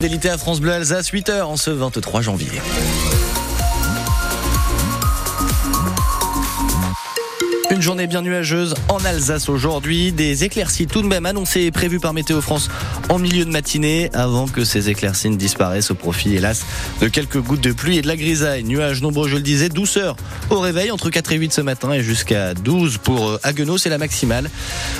Fidélité à France Bleu Alsace, 8h en ce 23 janvier. Une journée bien nuageuse en Alsace aujourd'hui. Des éclaircies tout de même annoncées et prévues par Météo France en milieu de matinée avant que ces éclaircies ne disparaissent au profit, hélas, de quelques gouttes de pluie et de la grisaille. Nuages nombreux, je le disais, douceur au réveil entre 4 et 8 ce matin et jusqu'à 12 pour Haguenau, c'est la maximale.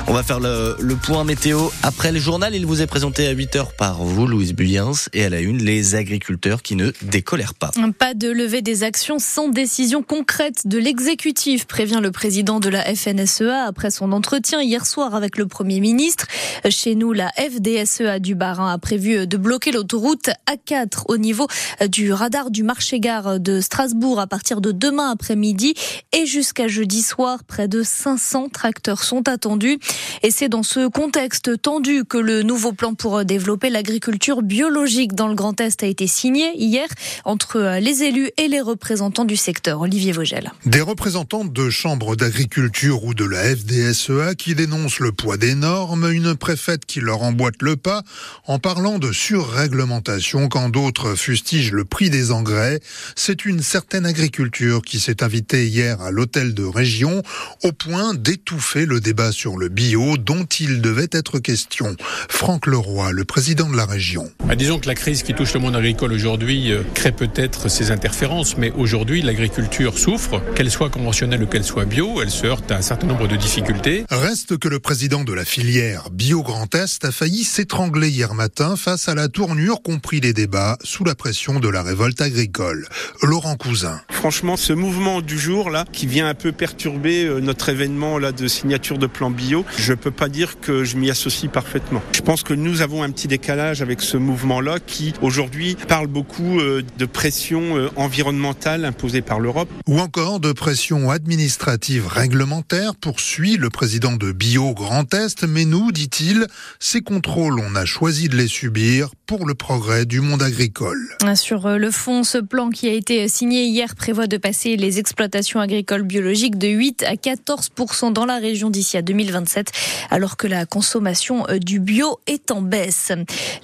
On va faire le, le, point météo après le journal. Il vous est présenté à 8 heures par vous, Louise Buyens, et à la une, les agriculteurs qui ne décolèrent pas. Pas de levée des actions sans décision concrète de l'exécutif, prévient le président de la FNSEA après son entretien hier soir avec le Premier ministre. Chez nous, la FDSEA du Barin a prévu de bloquer l'autoroute A4 au niveau du radar du marché-gare de Strasbourg à partir de demain après-midi et jusqu'à jeudi soir. Près de 500 tracteurs sont attendus. Et c'est dans ce contexte tendu que le nouveau plan pour développer l'agriculture biologique dans le Grand Est a été signé hier entre les élus et les représentants du secteur. Olivier Vogel. Des représentants de chambres d'agriculture ou de la FDSEA qui dénoncent le poids des normes, une préfète qui leur emboîte le pas en parlant de surréglementation quand d'autres fustigent le prix des engrais. C'est une certaine agriculture qui s'est invitée hier à l'hôtel de région au point d'étouffer le débat sur le bio dont il devait être question. Franck Leroy, le président de la région. Bah, disons que la crise qui touche le monde agricole aujourd'hui euh, crée peut-être ses interférences, mais aujourd'hui l'agriculture souffre, qu'elle soit conventionnelle ou qu'elle soit bio, elle se heurte à un certain nombre de difficultés. Reste que le président de la filière Bio Grand Est a failli s'étrangler hier matin face à la tournure compris les débats sous la pression de la révolte agricole. Laurent Cousin. Franchement, ce mouvement du jour là, qui vient un peu perturber euh, notre événement là de signature de plan bio, je peux pas dire que je m'y associe parfaitement. Je pense que nous avons un petit décalage avec ce mouvement là qui aujourd'hui parle beaucoup euh, de pression euh, environnementale imposée par l'Europe. Ou encore de pression administrative réglementaire, poursuit le président de Bio Grand Est, mais nous, dit-il, ces contrôles, on a choisi de les subir pour le progrès du monde agricole. Sur le fond, ce plan qui a été signé hier prévoit de passer les exploitations agricoles biologiques de 8 à 14% dans la région d'ici à 2027, alors que la consommation du bio est en baisse.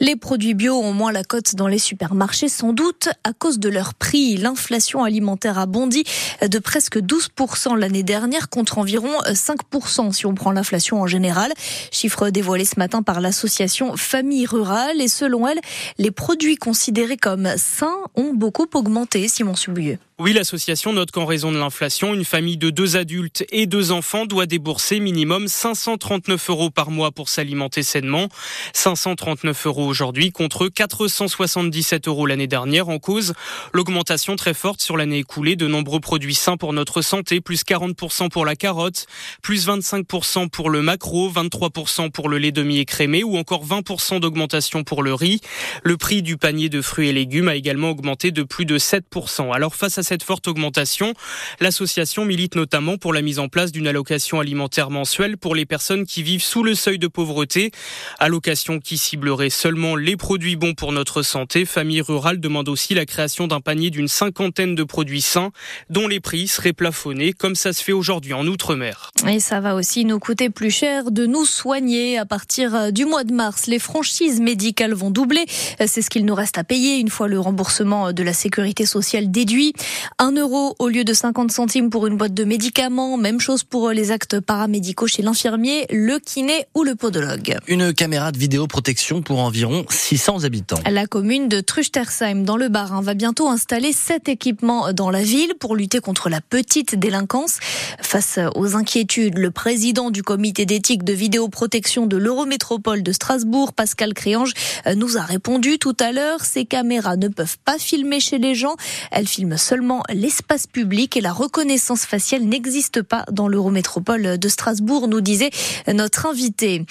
Les produits bio ont moins la cote dans les supermarchés, sans doute à cause de leur prix. L'inflation alimentaire a bondi de presque 12% l'année dernière contre environ 5% si on prend l'inflation en général. Chiffre dévoilé ce matin par l'association Famille Rurale et selon elle, les produits considérés comme sains ont beaucoup augmenté, Simon Subouilleux. Oui, l'association note qu'en raison de l'inflation, une famille de deux adultes et deux enfants doit débourser minimum 539 euros par mois pour s'alimenter sainement. 539 euros aujourd'hui contre 477 euros l'année dernière en cause. L'augmentation très forte sur l'année écoulée de nombreux produits sains pour notre santé, plus 40% pour la carotte, plus 25% pour le maquereau, 23% pour le lait demi-écrémé ou encore 20% d'augmentation pour le riz. Le prix du panier de fruits et légumes a également augmenté de plus de 7%. Alors face à cette forte augmentation, l'association milite notamment pour la mise en place d'une allocation alimentaire mensuelle pour les personnes qui vivent sous le seuil de pauvreté. Allocation qui ciblerait seulement les produits bons pour notre santé. Famille rurale demande aussi la création d'un panier d'une cinquantaine de produits sains dont les prix seraient plafonnés comme ça se fait aujourd'hui en Outre-mer. Et ça va aussi nous coûter plus cher de nous soigner. À partir du mois de mars, les franchises médicales vont doubler. C'est ce qu'il nous reste à payer une fois le remboursement de la sécurité sociale déduit. 1 euro au lieu de 50 centimes pour une boîte de médicaments. Même chose pour les actes paramédicaux chez l'infirmier, le kiné ou le podologue. Une caméra de vidéoprotection pour environ 600 habitants. La commune de Truchtersheim dans le Bas-Rhin va bientôt installer sept équipements dans la ville pour lutter contre la petite délinquance. Face aux inquiétudes, le président du comité d'éthique de vidéoprotection de l'Eurométropole de Strasbourg, Pascal Créange, nous a répondu tout à l'heure. Ces caméras ne peuvent pas filmer chez les gens. Elles filment seulement l'espace public et la reconnaissance faciale n'existe pas dans l'Eurométropole de Strasbourg, nous disait notre invité.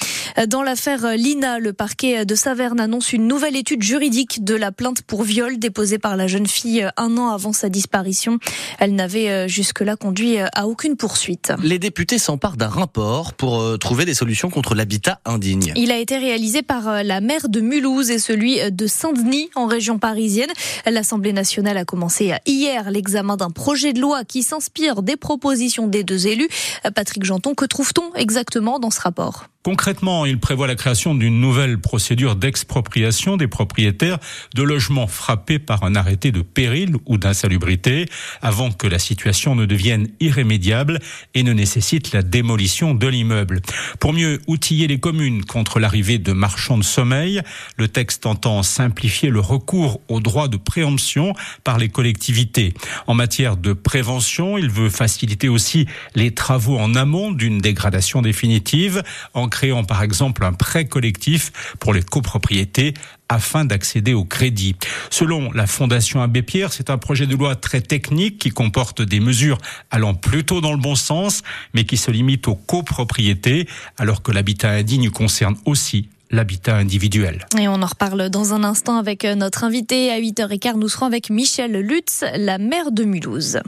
Dans l'affaire Lina, le parquet de Saverne annonce une nouvelle étude juridique de la plainte pour viol déposée par la jeune fille un an avant sa disparition. Elle n'avait jusque-là conduit à aucune poursuite. Les députés s'emparent d'un rapport pour trouver des solutions contre l'habitat indigne. Il a été réalisé par la maire de Mulhouse et celui de Saint-Denis en région parisienne. L'Assemblée nationale a commencé hier l'examen d'un projet de loi qui s'inspire des propositions des deux élus. Patrick Janton, que trouve-t-on exactement dans ce rapport? Concrètement, il prévoit la création d'une nouvelle procédure d'expropriation des propriétaires de logements frappés par un arrêté de péril ou d'insalubrité avant que la situation ne devienne irrémédiable et ne nécessite la démolition de l'immeuble. Pour mieux outiller les communes contre l'arrivée de marchands de sommeil, le texte entend simplifier le recours au droit de préemption par les collectivités. En matière de prévention, il veut faciliter aussi les travaux en amont d'une dégradation définitive en créant par exemple un prêt collectif pour les copropriétés afin d'accéder au crédit. Selon la Fondation Abbé Pierre, c'est un projet de loi très technique qui comporte des mesures allant plutôt dans le bon sens, mais qui se limite aux copropriétés, alors que l'habitat indigne concerne aussi l'habitat individuel. Et on en reparle dans un instant avec notre invité. À 8h15, nous serons avec Michel Lutz, la maire de Mulhouse.